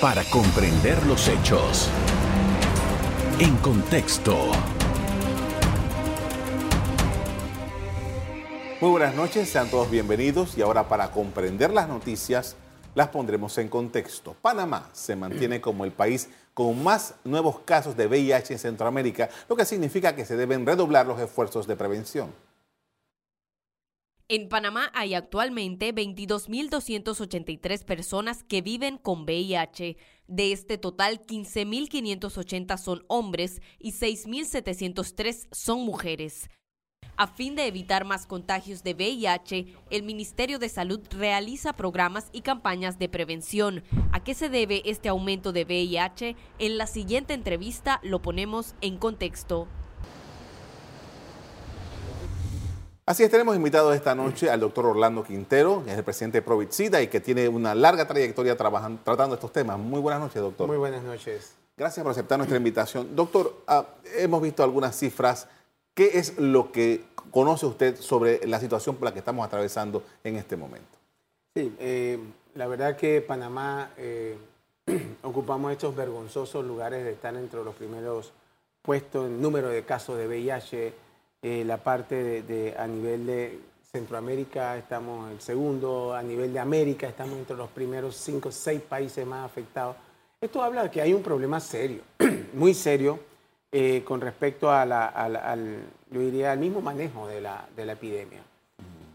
para comprender los hechos. En contexto. Muy buenas noches, sean todos bienvenidos y ahora para comprender las noticias las pondremos en contexto. Panamá se mantiene como el país con más nuevos casos de VIH en Centroamérica, lo que significa que se deben redoblar los esfuerzos de prevención. En Panamá hay actualmente 22.283 personas que viven con VIH. De este total, 15.580 son hombres y 6.703 son mujeres. A fin de evitar más contagios de VIH, el Ministerio de Salud realiza programas y campañas de prevención. ¿A qué se debe este aumento de VIH? En la siguiente entrevista lo ponemos en contexto. Así es, tenemos invitado esta noche al doctor Orlando Quintero, que es el presidente de Provitsida y que tiene una larga trayectoria trabajando, tratando estos temas. Muy buenas noches, doctor. Muy buenas noches. Gracias por aceptar nuestra invitación. Doctor, ah, hemos visto algunas cifras. ¿Qué es lo que conoce usted sobre la situación por la que estamos atravesando en este momento? Sí, eh, la verdad que Panamá eh, ocupamos estos vergonzosos lugares de estar entre los primeros puestos en número de casos de VIH eh, la parte de, a nivel de Centroamérica estamos el segundo, a nivel de América estamos entre los primeros cinco, seis países más afectados. Esto habla de que hay un problema serio, muy serio, eh, con respecto a la, al, diría, al mismo manejo de la, de la epidemia,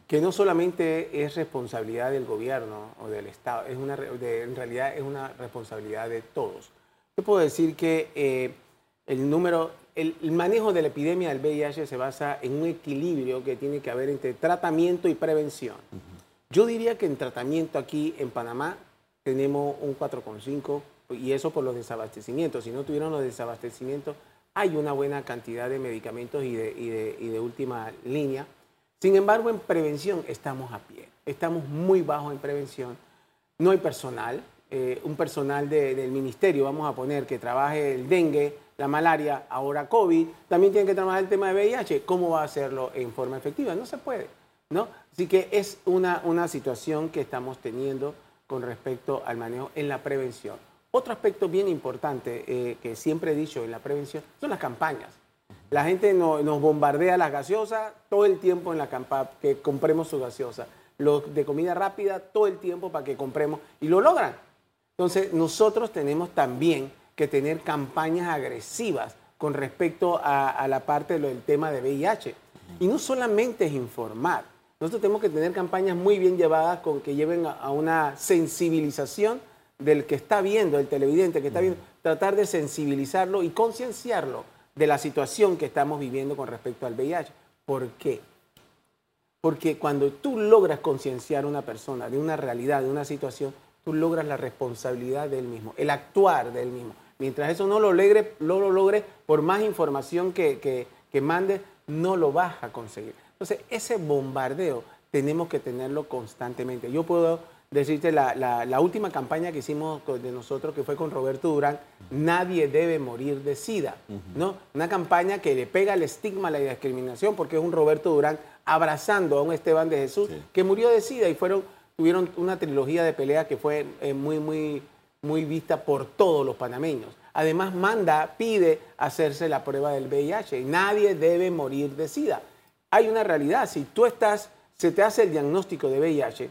que no solamente es responsabilidad del gobierno o del Estado, es una, en realidad es una responsabilidad de todos. Yo puedo decir que eh, el número el, manejo de la epidemia del VIH se basa en un equilibrio que tiene que haber entre tratamiento y prevención. Yo diría que en tratamiento aquí en Panamá tenemos un 4,5 y eso por los desabastecimientos. Si no tuvieron los desabastecimientos, hay una buena cantidad de medicamentos y de, última línea. Sin embargo, en prevención estamos a pie. Estamos muy bajos en prevención. No hay personal. Eh, un personal del ministerio, vamos a poner, que trabaje el dengue, la malaria, ahora COVID, también tienen que trabajar el tema de VIH. ¿Cómo va a hacerlo en forma efectiva? No se puede, ¿no? Así que es una, una situación que estamos teniendo con respecto al manejo en la prevención. Otro aspecto bien importante eh, que siempre he dicho en la prevención son las campañas. La gente nos bombardea las gaseosas todo el tiempo en la campaña, que compremos su gaseosa. Los de comida rápida todo el tiempo para que compremos y lo logran. Entonces nosotros tenemos también que tener campañas agresivas con respecto a, la parte del tema de VIH. Y no solamente es informar, nosotros tenemos que tener campañas muy bien llevadas con que lleven a, una sensibilización del que está viendo, el televidente que está viendo, tratar de sensibilizarlo y concienciarlo de la situación que estamos viviendo con respecto al VIH. ¿Por qué? Porque cuando tú logras concienciar a una persona de una realidad, de una situación, tú logras la responsabilidad del mismo, el actuar del mismo. Mientras eso no lo logre, lo logre por más información que, que, mande, no lo vas a conseguir. Entonces, ese bombardeo tenemos que tenerlo constantemente. Yo puedo decirte la, la, última campaña que hicimos de nosotros, que fue con Roberto Durán, nadie debe morir de SIDA, ¿no? Una campaña que le pega el estigma a la discriminación, porque es un Roberto Durán abrazando a un Esteban de Jesús que murió de SIDA y fueron, tuvieron una trilogía de pelea que fue eh, muy, muy, muy vista por todos los panameños. Además, manda, pide hacerse la prueba del VIH. Nadie debe morir de SIDA. Hay una realidad, si tú estás, se te hace el diagnóstico de VIH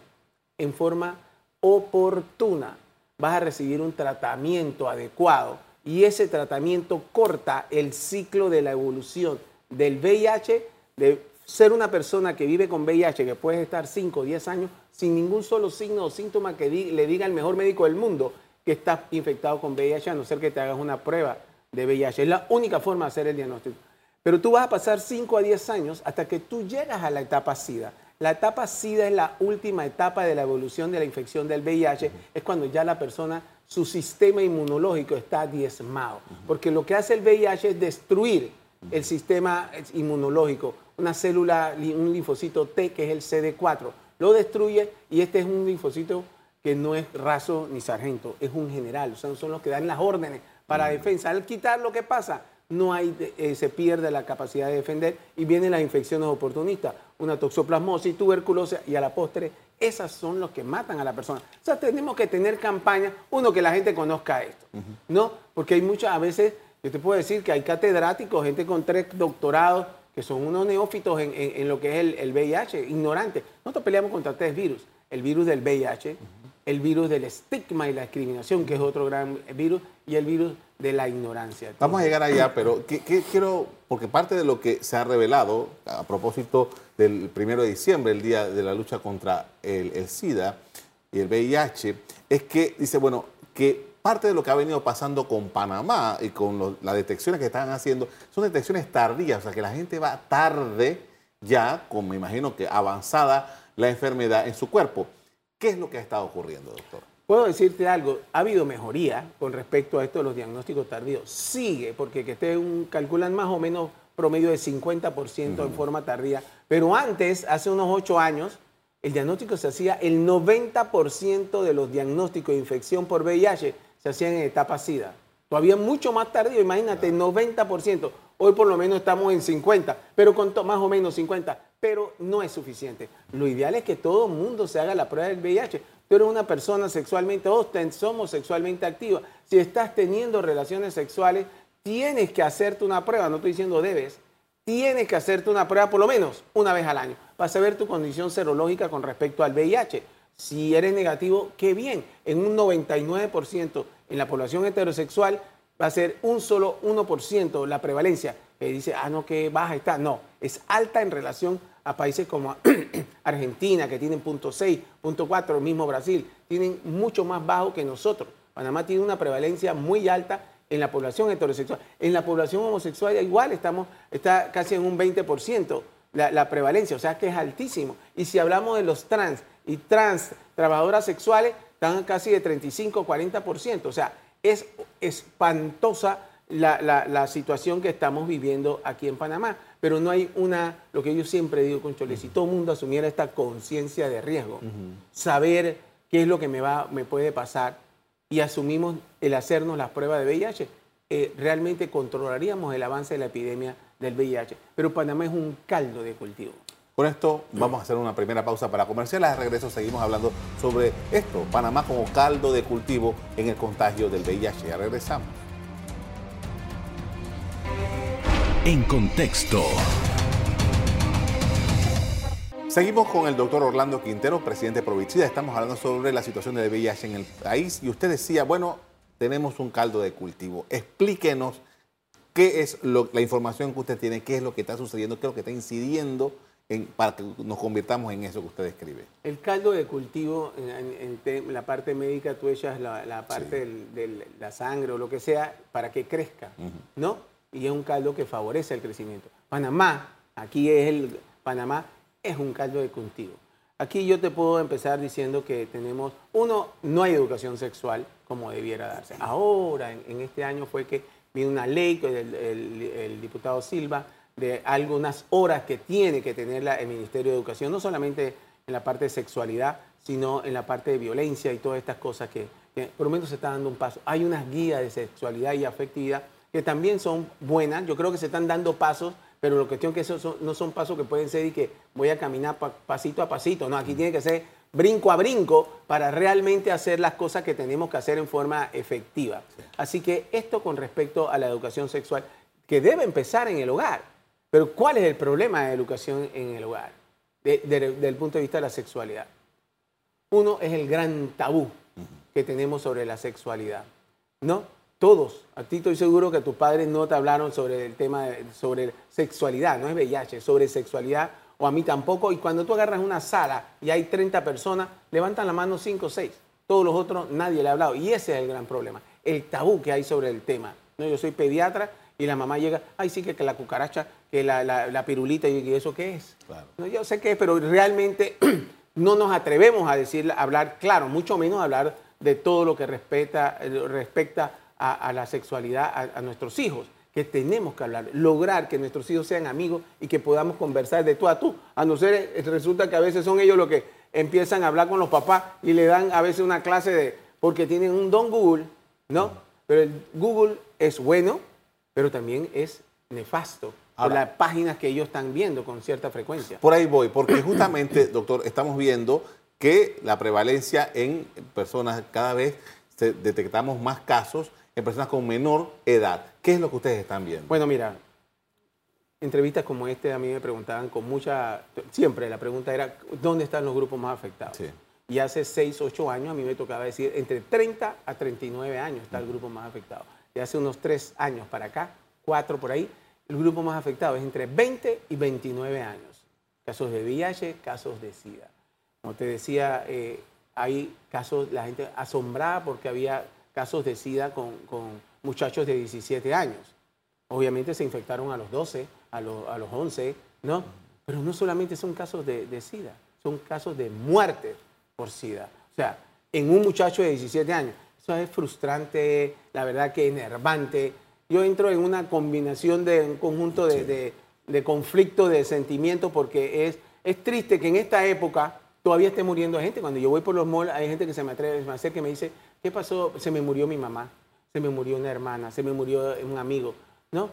en forma oportuna, vas a recibir un tratamiento adecuado y ese tratamiento corta el ciclo de la evolución del VIH, de ser una persona que vive con VIH, que puede estar 5 o 10 años sin ningún solo signo o síntoma que le diga el mejor médico del mundo, que estás infectado con VIH, a no ser que te hagas una prueba de VIH. Es la única forma de hacer el diagnóstico. Pero tú vas a pasar 5 a 10 años hasta que tú llegas a la etapa SIDA. La etapa SIDA es la última etapa de la evolución de la infección del VIH. Es cuando ya la persona, su sistema inmunológico está diezmado. Porque lo que hace el VIH es destruir el sistema inmunológico. Una célula, un linfocito T, que es el CD4. Lo destruye y este es un linfocito que no es raso ni sargento, es un general, o sea, son los que dan las órdenes para defensa. Al quitar lo que pasa, no hay, eh, se pierde la capacidad de defender y vienen las infecciones oportunistas, una toxoplasmosis, tuberculosis y a la postre Esas son los que matan a la persona. O sea, tenemos que tener campañas, uno, que la gente conozca esto, ¿no? Porque hay muchas, a veces, yo te puedo decir que hay catedráticos, gente con tres doctorados, que son unos neófitos en, lo que es el, el, VIH, ignorantes. Nosotros peleamos contra tres virus. El virus del VIH, el virus del estigma y la discriminación, que es otro gran virus, y el virus de la ignorancia. Vamos a llegar allá, pero ¿qué, quiero, porque parte de lo que se ha revelado a propósito del primero de diciembre, el día de la lucha contra el, SIDA y el VIH, es que dice, bueno, que parte de lo que ha venido pasando con Panamá y con las detecciones que están haciendo son detecciones tardías, o sea que la gente va tarde ya, como me imagino que avanzada la enfermedad en su cuerpo. ¿Qué es lo que ha estado ocurriendo, doctor? Puedo decirte algo, ha habido mejoría con respecto a esto de los diagnósticos tardíos. Sigue, porque que esté un, calculan más o menos promedio de 50% en forma tardía. Pero antes, hace unos ocho años, el diagnóstico se hacía, el 90% de los diagnósticos de infección por VIH se hacían en etapa SIDA. Todavía mucho más tardío, imagínate, 90%. Hoy por lo menos estamos en 50, pero con más o menos 50 pero no es suficiente. Lo ideal es que todo mundo se haga la prueba del VIH. Tú eres una persona sexualmente, todos somos sexualmente activos. Si estás teniendo relaciones sexuales, tienes que hacerte una prueba, no estoy diciendo debes, tienes que hacerte una prueba por lo menos una vez al año para saber tu condición serológica con respecto al VIH. Si eres negativo, qué bien. En un 99% en la población heterosexual va a ser un solo 1% la prevalencia. Que dice, ah, no, que baja está. No, es alta en relación a países como Argentina, que tienen punto 6, punto 4, mismo Brasil, tienen mucho más bajo que nosotros. Panamá tiene una prevalencia muy alta en la población heterosexual. En la población homosexual igual estamos, está casi en un 20% la, la prevalencia, o sea que es altísimo. Y si hablamos de los trans y trans trabajadoras sexuales, están casi de 35, 40%. O sea, es espantosa la, situación que estamos viviendo aquí en Panamá. Pero no hay una, lo que yo siempre digo, con Chole, si todo el mundo asumiera esta conciencia de riesgo, saber qué es lo que me, va, me puede pasar y asumimos el hacernos las pruebas de VIH, eh, realmente controlaríamos el avance de la epidemia del VIH. Pero Panamá es un caldo de cultivo. Con esto vamos a hacer una primera pausa para comerciales. De regreso seguimos hablando sobre esto, Panamá como caldo de cultivo en el contagio del VIH. Ya regresamos. En contexto. Seguimos con el doctor Orlando Quintero, presidente de Provicida. Estamos hablando sobre la situación del VIH en el país y usted decía, bueno, tenemos un caldo de cultivo. Explíquenos qué es la información que usted tiene, qué es lo que está sucediendo, qué es lo que está incidiendo en, para que nos convirtamos en eso que usted describe. El caldo de cultivo, en, la parte médica, tú echas la, parte de la sangre o lo que sea para que crezca, ¿no? Y es un caldo que favorece el crecimiento. Panamá, aquí es el Panamá es un caldo de cultivo. Aquí yo te puedo empezar diciendo que tenemos, uno, no hay educación sexual como debiera darse. Ahora, en, este año fue que vino una ley con el, diputado Silva de algunas horas que tiene que tener el Ministerio de Educación, no solamente en la parte de sexualidad, sino en la parte de violencia y todas estas cosas que, que por lo menos se está dando un paso. Hay unas guías de sexualidad y afectividad que también son buenas. Yo creo que se están dando pasos, pero lo cuestión es que esos no son pasos que pueden ser y que voy a caminar pasito a pasito. No, aquí tiene que ser brinco a brinco para realmente hacer las cosas que tenemos que hacer en forma efectiva. Así que esto con respecto a la educación sexual, que debe empezar en el hogar. Pero ¿cuál es el problema de educación en el hogar? desde el punto de vista de la sexualidad. Uno es el gran tabú que tenemos sobre la sexualidad. ¿No? Todos. A ti estoy seguro que tus padres no te hablaron sobre el tema de, sobre sexualidad, no es VIH, sobre sexualidad, o a mí tampoco. Y cuando tú agarras una sala y hay 30 personas, levantan la mano 5 o 6. Todos los otros nadie le ha hablado. Y ese es el gran problema, el tabú que hay sobre el tema. ¿no? Yo soy pediatra y la mamá llega, ay, sí, que, la cucaracha, que la, pirulita, y eso qué es. No, yo sé qué es, pero realmente no nos atrevemos a decir, a hablar claro, mucho menos hablar de todo lo que respeta, respecta a, la sexualidad a, nuestros hijos, que tenemos que hablar, lograr que nuestros hijos sean amigos y que podamos conversar de tú a tú. A no ser, eh, resulta que a veces son ellos los que empiezan a hablar con los papás y le dan a veces una clase de, porque tienen un don Google, ¿no? Pero el Google es bueno, pero también es nefasto. por las páginas que ellos están viendo con cierta frecuencia. Por ahí voy, porque justamente, doctor, estamos viendo que la prevalencia en personas, cada vez detectamos más casos en personas con menor edad. ¿Qué es lo que ustedes están viendo? Bueno, mira, entrevistas como este a mí me preguntaban con mucha, siempre la pregunta era, ¿dónde están los grupos más afectados? Y hace 6, 8 años a mí me tocaba decir, entre 30 a 39 años está el grupo más afectado. Y hace unos 3 años para acá, 4 por ahí, el grupo más afectado es entre 20 y 29 años. Casos de VIH, casos de SIDA. Como te decía, eh, hay casos, la gente asombrada porque había casos de SIDA con, muchachos de 17 años. Obviamente se infectaron a los 12, a, a los 11, ¿no? Pero no solamente son casos de, de SIDA, son casos de muerte por SIDA. O sea, en un muchacho de 17 años. Eso es frustrante, la verdad que enervante. Yo entro en una combinación de un conjunto de, de, conflicto de sentimientos porque es, es triste que en esta época todavía esté muriendo gente. Cuando yo voy por los malls, hay gente que se me atreve, a hacer que me dice, ¿qué pasó? Se me murió mi mamá, se me murió una hermana, se me murió un amigo. No,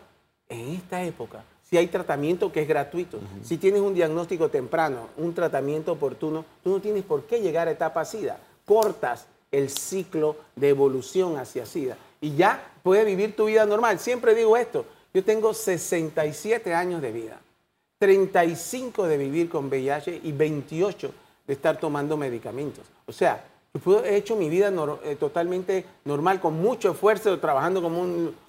en esta época, si hay tratamiento que es gratuito, si tienes un diagnóstico temprano, un tratamiento oportuno, tú no tienes por qué llegar a etapa SIDA. Cortas el ciclo de evolución hacia SIDA y ya puedes vivir tu vida normal. Siempre digo esto, yo tengo 67 años de vida, 35 de vivir con VIH y 28 de estar tomando medicamentos. O sea, yo he hecho mi vida eh, totalmente normal, con mucho esfuerzo, trabajando como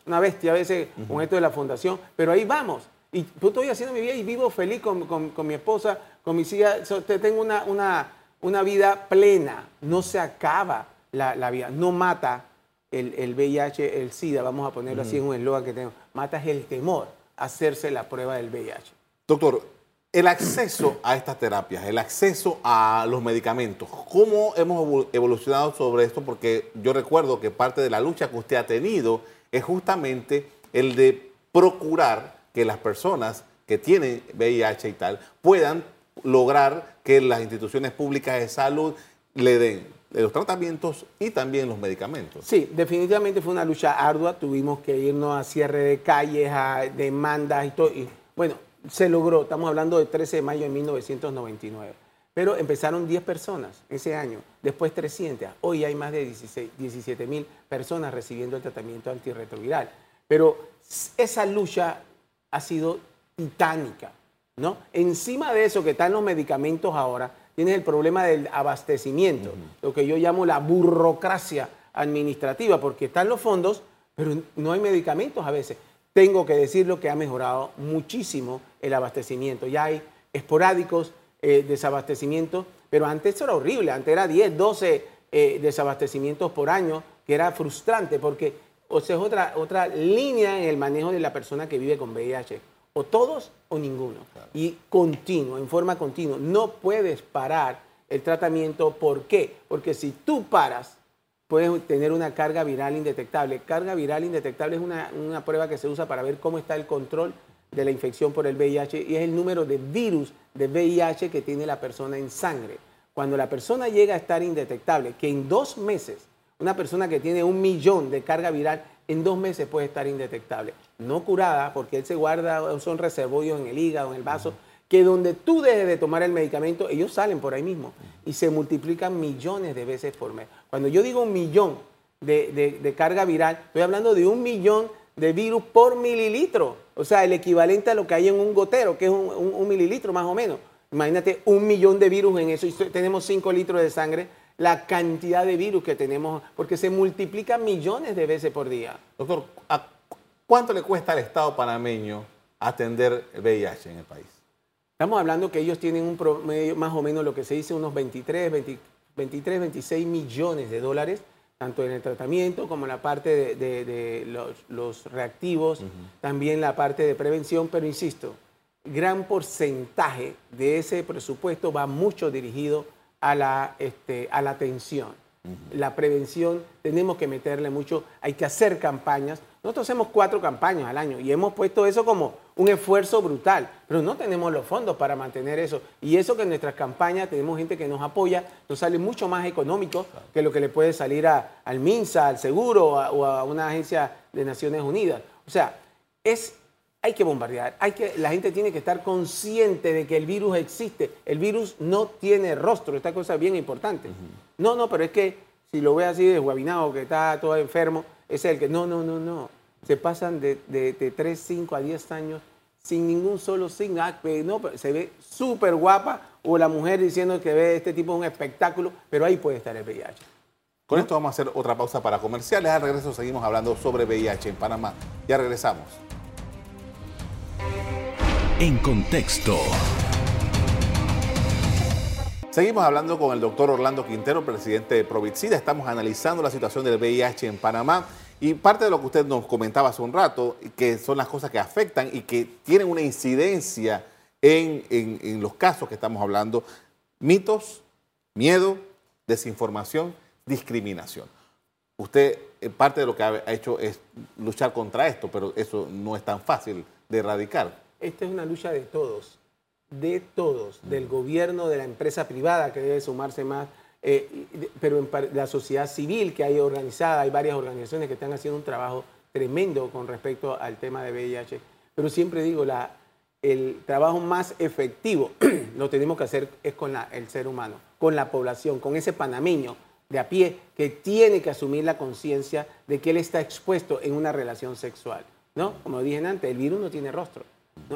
una bestia a veces con esto de la fundación, pero ahí vamos. Y yo estoy haciendo mi vida y vivo feliz con, mi esposa, con mis hijas. tengo una, una, una, vida plena, no se acaba la, vida, no mata el, el, VIH, el SIDA, vamos a ponerlo así en un eslogan que tengo, mata el temor a hacerse la prueba del VIH. Doctor, el acceso a estas terapias, el acceso a los medicamentos, ¿cómo hemos evolucionado sobre esto? Porque yo recuerdo que parte de la lucha que usted ha tenido es justamente el de procurar que las personas que tienen VIH y tal puedan lograr que las instituciones públicas de salud le den los tratamientos y también los medicamentos. Sí, definitivamente fue una lucha ardua, tuvimos que irnos a cierre de calles, a demandas y todo. Bueno, se logró, estamos hablando del 13 de mayo de 1999. Pero empezaron 10 personas ese año, después 300. Hoy hay más de 16, 17 mil personas recibiendo el tratamiento antirretroviral. Pero esa lucha ha sido titánica, ¿no? Encima de eso que están los medicamentos ahora, tienes el problema del abastecimiento, lo que yo llamo la burocracia administrativa, porque están los fondos, pero no hay medicamentos a veces tengo que decirlo que ha mejorado muchísimo el abastecimiento. Ya hay esporádicos eh, desabastecimientos, pero antes era horrible, antes era 10, 12 eh, desabastecimientos por año, que era frustrante porque o sea, es otra, otra línea en el manejo de la persona que vive con VIH. O todos o ninguno. Y continuo, en forma continua. No puedes parar el tratamiento. ¿Por qué? Porque si tú paras, puedes tener una carga viral indetectable. Carga viral indetectable es una, prueba que se usa para ver cómo está el control de la infección por el VIH y es el número de virus de VIH que tiene la persona en sangre. Cuando la persona llega a estar indetectable, que en dos meses, una persona que tiene un millón de carga viral, en dos meses puede estar indetectable. No curada, porque él se guarda, son reservorios en el hígado, en el vaso, que donde tú dejes de tomar el medicamento, ellos salen por ahí mismo y se multiplican millones de veces por mes. Cuando yo digo un millón de, carga viral, estoy hablando de un millón de virus por mililitro. O sea, el equivalente a lo que hay en un gotero, que es un, mililitro más o menos. Imagínate un millón de virus en eso y tenemos cinco litros de sangre. La cantidad de virus que tenemos, porque se multiplican millones de veces por día. Doctor, ¿cuánto le cuesta al Estado panameño atender el VIH en el país? Estamos hablando que ellos tienen un promedio, más o menos lo que se dice, unos 23, 23, 26 millones de dólares, tanto en el tratamiento como en la parte de, los, reactivos, también la parte de prevención, pero insisto, gran porcentaje de ese presupuesto va mucho dirigido a la, este, a la atención. La prevención tenemos que meterle mucho, hay que hacer campañas. Nosotros hacemos cuatro campañas al año y hemos puesto eso como un esfuerzo brutal, pero no tenemos los fondos para mantener eso. Y eso que en nuestras campañas tenemos gente que nos apoya, nos sale mucho más económico que lo que le puede salir al MINSA, al Seguro o a una agencia de Naciones Unidas. O sea, es hay que bombardear, hay que, la gente tiene que estar consciente de que el virus existe. El virus no tiene rostro, esta cosa es bien importante. No, no, pero es que si lo ve así desguabinado, que está todo enfermo, es el que, no, no, no, no. Se pasan de, de, de 3, 5 a 10 años sin ningún solo sin no, se ve súper guapa, o la mujer diciendo que ve este tipo de un espectáculo, pero ahí puede estar el VIH. Con esto vamos a hacer otra pausa para comerciales. Al regreso seguimos hablando sobre VIH en Panamá. Ya regresamos. En contexto. Seguimos hablando con el doctor Orlando Quintero, presidente de Provicida. Estamos analizando la situación del VIH en Panamá. Y parte de lo que usted nos comentaba hace un rato, que son las cosas que afectan y que tienen una incidencia en, los casos que estamos hablando, mitos, miedo, desinformación, discriminación. Usted, eh, parte de lo que ha hecho es luchar contra esto, pero eso no es tan fácil de erradicar. Esta es una lucha de todos, de todos, del gobierno, de la empresa privada que debe sumarse más, eh, pero en la sociedad civil que hay organizada, hay varias organizaciones que están haciendo un trabajo tremendo con respecto al tema de VIH. Pero siempre digo, la, el trabajo más efectivo lo tenemos que hacer es con el ser humano, con la población, con ese panameño de a pie que tiene que asumir la conciencia de que él está expuesto en una relación sexual. ¿no? Como dije antes, el virus no tiene rostro.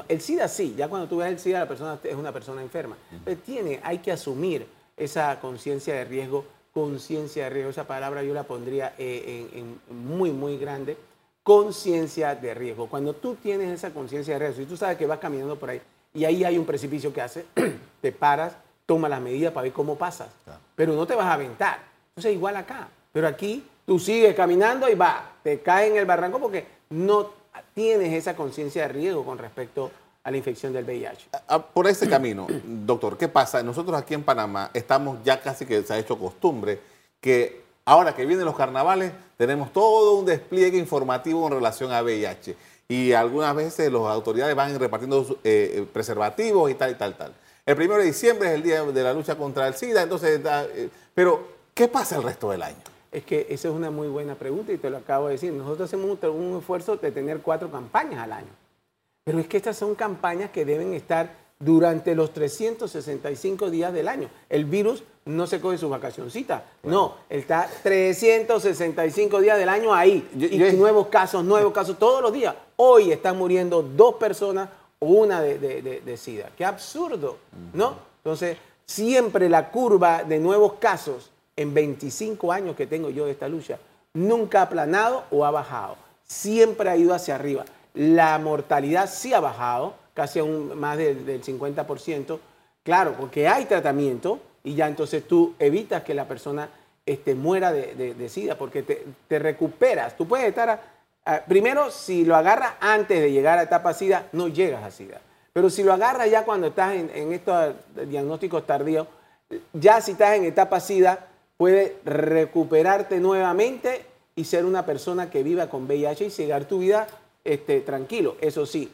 El SIDA sí, ya cuando tú ves el SIDA la persona es una persona enferma. Pero tiene, hay que asumir esa conciencia de riesgo, conciencia de riesgo, esa palabra yo la pondría eh, en, muy, muy grande, conciencia de riesgo. Cuando tú tienes esa conciencia de riesgo, y tú sabes que vas caminando por ahí y ahí hay un precipicio que hace, te paras, toma las medidas para ver cómo pasas, pero no te vas a aventar. Entonces igual acá, pero aquí tú sigues caminando y va, te caes en el barranco porque no tienes esa conciencia de riesgo con respecto a a la infección del VIH. Por ese camino, doctor, ¿qué pasa? Nosotros aquí en Panamá estamos ya casi que se ha hecho costumbre que ahora que vienen los carnavales tenemos todo un despliegue informativo en relación a VIH y algunas veces las autoridades van repartiendo eh, eh, preservativos y tal y tal tal. El primero de diciembre es el día de la lucha contra el SIDA, entonces, eh, pero ¿qué pasa el resto del año? Es que esa es una muy buena pregunta y te lo acabo de decir. Nosotros hacemos un esfuerzo de tener cuatro campañas al año. Pero es que estas son campañas que deben estar durante los 365 días del año. El virus no se coge su vacacioncita, no, está 365 días del año ahí. y nuevos casos, nuevos casos, todos los días. Hoy están muriendo dos personas o una de, SIDA. Qué absurdo, ¿no? Entonces, siempre la curva de nuevos casos en 25 años que tengo yo de esta lucha nunca ha planado o ha bajado. Siempre ha ido hacia arriba. La mortalidad sí ha bajado, casi a un, más del, 50%. Claro, porque hay tratamiento y ya entonces tú evitas que la persona este, muera de, SIDA, porque te, recuperas. Tú puedes estar, primero, si lo agarras antes de llegar a etapa SIDA, no llegas a SIDA. Pero si lo agarras ya cuando estás en, en estos diagnósticos tardíos, ya si estás en etapa SIDA, puedes recuperarte nuevamente y ser una persona que viva con VIH y llegar tu vida este, tranquilo. Eso sí,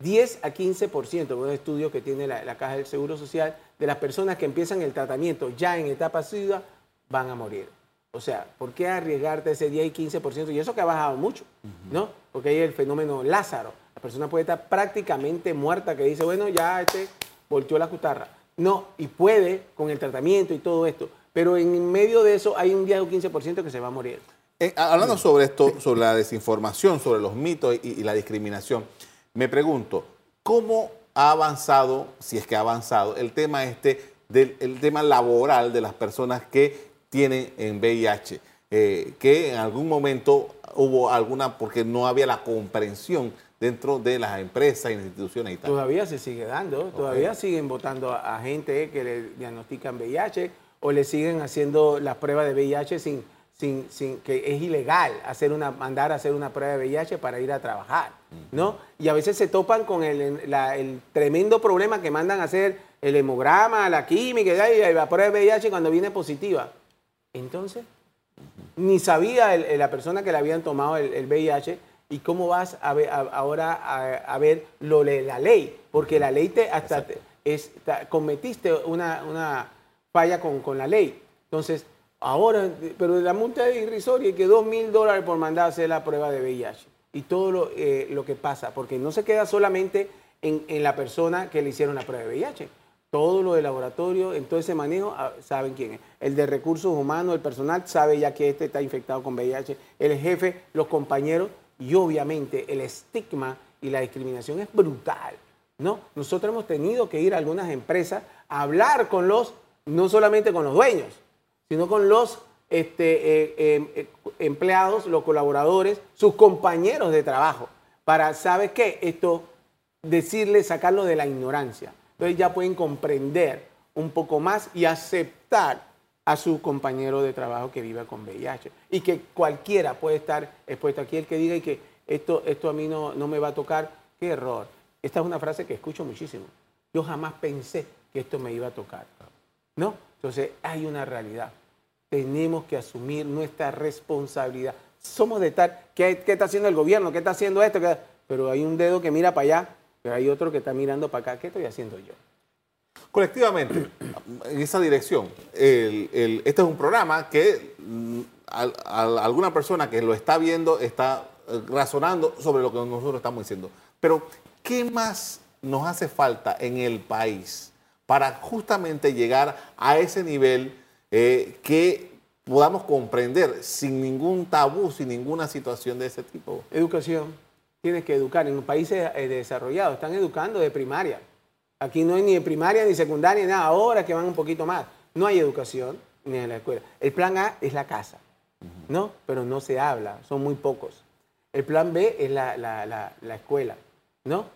10 a 15%, un estudio que tiene la, Caja del Seguro Social, de las personas que empiezan el tratamiento ya en etapa SIDA van a morir. O sea, ¿por qué arriesgarte ese 10 y 15%? Y eso que ha bajado mucho, ¿no? Porque hay el fenómeno Lázaro. La persona puede estar prácticamente muerta que dice, bueno, ya este volteó la cutarra. No, y puede con el tratamiento y todo esto. Pero en medio de eso hay un 10 o 15% que se va a morir. Eh, hablando sobre esto, sobre la desinformación, sobre los mitos y, la discriminación, me pregunto, ¿cómo ha avanzado, si es que ha avanzado, el tema este del tema laboral de las personas que tienen en VIH? Eh, que en algún momento hubo alguna, porque no había la comprensión dentro de las empresas y instituciones y tal. Todavía se sigue dando, todavía siguen votando a, gente que le diagnostican VIH o le siguen haciendo las pruebas de VIH sin sin, que es ilegal hacer una, mandar a hacer una prueba de VIH para ir a trabajar, ¿no? Y a veces se topan con el, tremendo problema que mandan a hacer el hemograma, la química y la prueba de VIH cuando viene positiva. Entonces, ni sabía la persona que le habían tomado el, VIH y cómo vas a ver, ahora a, ver lo la ley, porque la ley te hasta cometiste una, falla con, con la ley. Entonces, Ahora, pero la multa es irrisoria y que dos mil dólares por mandar a hacer la prueba de VIH. y todo lo, eh, lo que pasa, porque no se queda solamente en, en la persona que le hicieron la prueba de VIH. Todo lo de laboratorio, en todo ese manejo, ah, saben quién es. El de recursos humanos, el personal, sabe ya que este está infectado con VIH. El jefe, los compañeros y obviamente el estigma y la discriminación es brutal. ¿no? Nosotros hemos tenido que ir a algunas empresas a hablar con los, no solamente con los dueños, sino con los este, eh, em, eh, empleados, los colaboradores, sus compañeros de trabajo, para, ¿sabes qué? Esto, decirle, sacarlo de la ignorancia. Entonces ya pueden comprender un poco más y aceptar a su compañero de trabajo que vive con VIH. Y que cualquiera puede estar expuesto aquí, el que diga que esto, esto a mí no, no me va a tocar, qué error. Esta es una frase que escucho muchísimo. Yo jamás pensé que esto me iba a tocar. ¿No? Entonces hay una realidad tenemos que asumir nuestra responsabilidad. Somos de estar, ¿qué, está haciendo el gobierno? ¿Qué está haciendo esto? Pero hay un dedo que mira para allá, pero hay otro que está mirando para acá. ¿Qué estoy haciendo yo? Colectivamente, en esa dirección, este es un programa que mm, alguna persona que lo está viendo está eh, razonando sobre lo que nosotros estamos diciendo. Pero, ¿qué más nos hace falta en el país para justamente llegar a ese nivel eh, que podamos comprender sin ningún tabú, sin ninguna situación de ese tipo. Educación. Tienes que educar. En los países eh, desarrollados están educando de primaria. Aquí no hay ni de primaria ni secundaria nada. Ahora que van un poquito más. No hay educación ni en la escuela. El plan A es la casa, ¿no? Pero no se habla, son muy pocos. El plan B es la, la escuela, ¿no?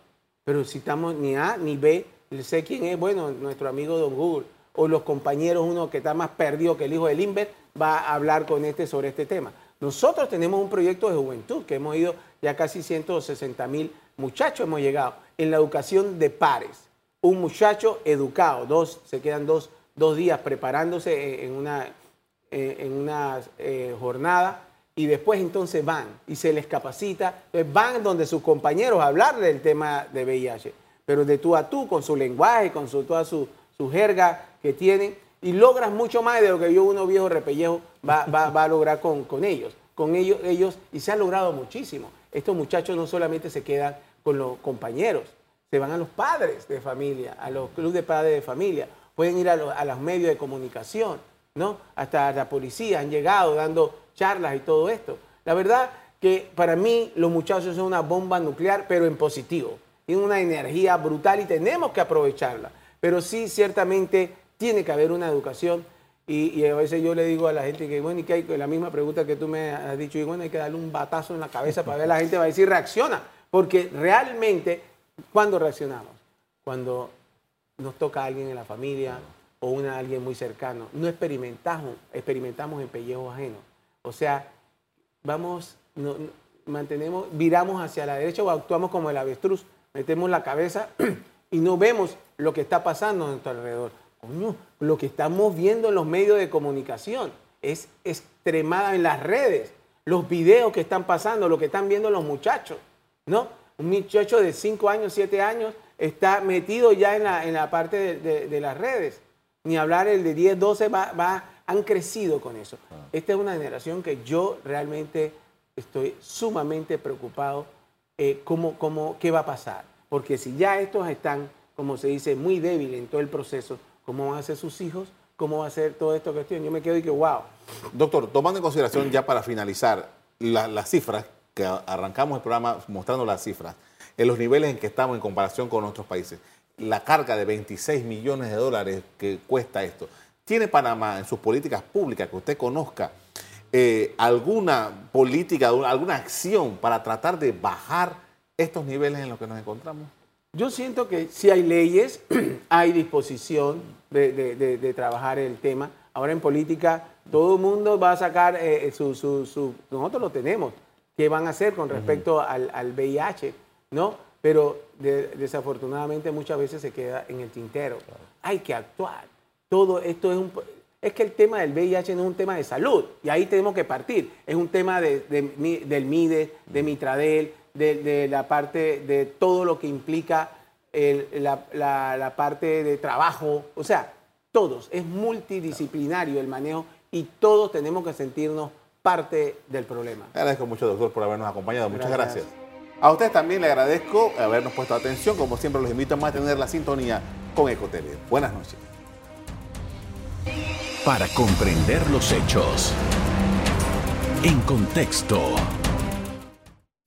Pero si estamos ni A ni B, sé quién es, bueno, nuestro amigo Don Google o los compañeros, uno que está más perdido que el hijo del Inver, va a hablar con este sobre este tema. Nosotros tenemos un proyecto de juventud que hemos ido ya casi 160 mil muchachos hemos llegado en la educación de pares. Un muchacho educado, dos, se quedan dos, días preparándose en una, en una eh, jornada y después entonces van y se les capacita, van donde sus compañeros a hablar del tema de VIH, pero de tú a tú, con su lenguaje, con su, toda su, su jerga que tienen y logras mucho más de lo que yo uno viejo repellejo va, a lograr con, ellos. Con ellos, ellos, y se ha logrado muchísimo. Estos muchachos no solamente se quedan con los compañeros, se van a los padres de familia, a los clubes de padres de familia, pueden ir a, los, medios de comunicación, ¿no? Hasta la policía han llegado dando charlas y todo esto. La verdad que para mí los muchachos son una bomba nuclear, pero en positivo. Tienen una energía brutal y tenemos que aprovecharla. Pero sí, ciertamente tiene que haber una educación. Y, a veces yo le digo a la gente que, bueno, y que hay la misma pregunta que tú me has dicho, y bueno, hay que darle un batazo en la cabeza para ver la gente va a decir, reacciona. Porque realmente, ¿cuándo reaccionamos? Cuando nos toca a alguien en la familia o una, alguien muy cercano. No experimentamos, experimentamos en pellejo ajeno. O sea, vamos, mantenemos, viramos hacia la derecha o actuamos como el avestruz, metemos la cabeza y no vemos lo que está pasando a nuestro alrededor. lo que estamos viendo en los medios de comunicación es extremada en las redes, los videos que están pasando, lo que están viendo los muchachos, ¿no? Un muchacho de 5 años, 7 años está metido ya en la, parte de, las redes. Ni hablar el de 10, 12, va, han crecido con eso. Ah. Esta es una generación que yo realmente estoy sumamente preocupado eh, cómo, qué va a pasar. Porque si ya estos están como se dice, muy débil en todo el proceso, cómo van a ser sus hijos, cómo va a ser toda esta cuestión. Yo me quedo y que, wow. Doctor, tomando en consideración ya para finalizar las cifras, que arrancamos el programa mostrando las cifras, en los niveles en que estamos en comparación con otros países, la carga de 26 millones de dólares que cuesta esto, ¿tiene Panamá en sus políticas públicas que usted conozca eh, alguna política, alguna acción para tratar de bajar estos niveles en los que nos encontramos? Yo siento que si hay leyes, hay disposición de, trabajar el tema. Ahora en política todo el mundo va a sacar eh, su, su, Nosotros lo tenemos. ¿Qué van a hacer con respecto al, VIH? ¿No? Pero desafortunadamente muchas veces se queda en el tintero. Hay que actuar. Todo esto es un... Es que el tema del VIH no es un tema de salud y ahí tenemos que partir. Es un tema de, del MIDE, de Mitradel, de, la parte de todo lo que implica la, parte de trabajo, o sea, todos, es multidisciplinario el manejo y todos tenemos que sentirnos parte del problema. Le agradezco mucho, doctor, por habernos acompañado. Muchas Gracias. gracias. A ustedes también le agradezco habernos puesto atención. Como siempre, los invito a mantener la sintonía con Ecotele. Buenas noches. Para comprender los hechos. En contexto.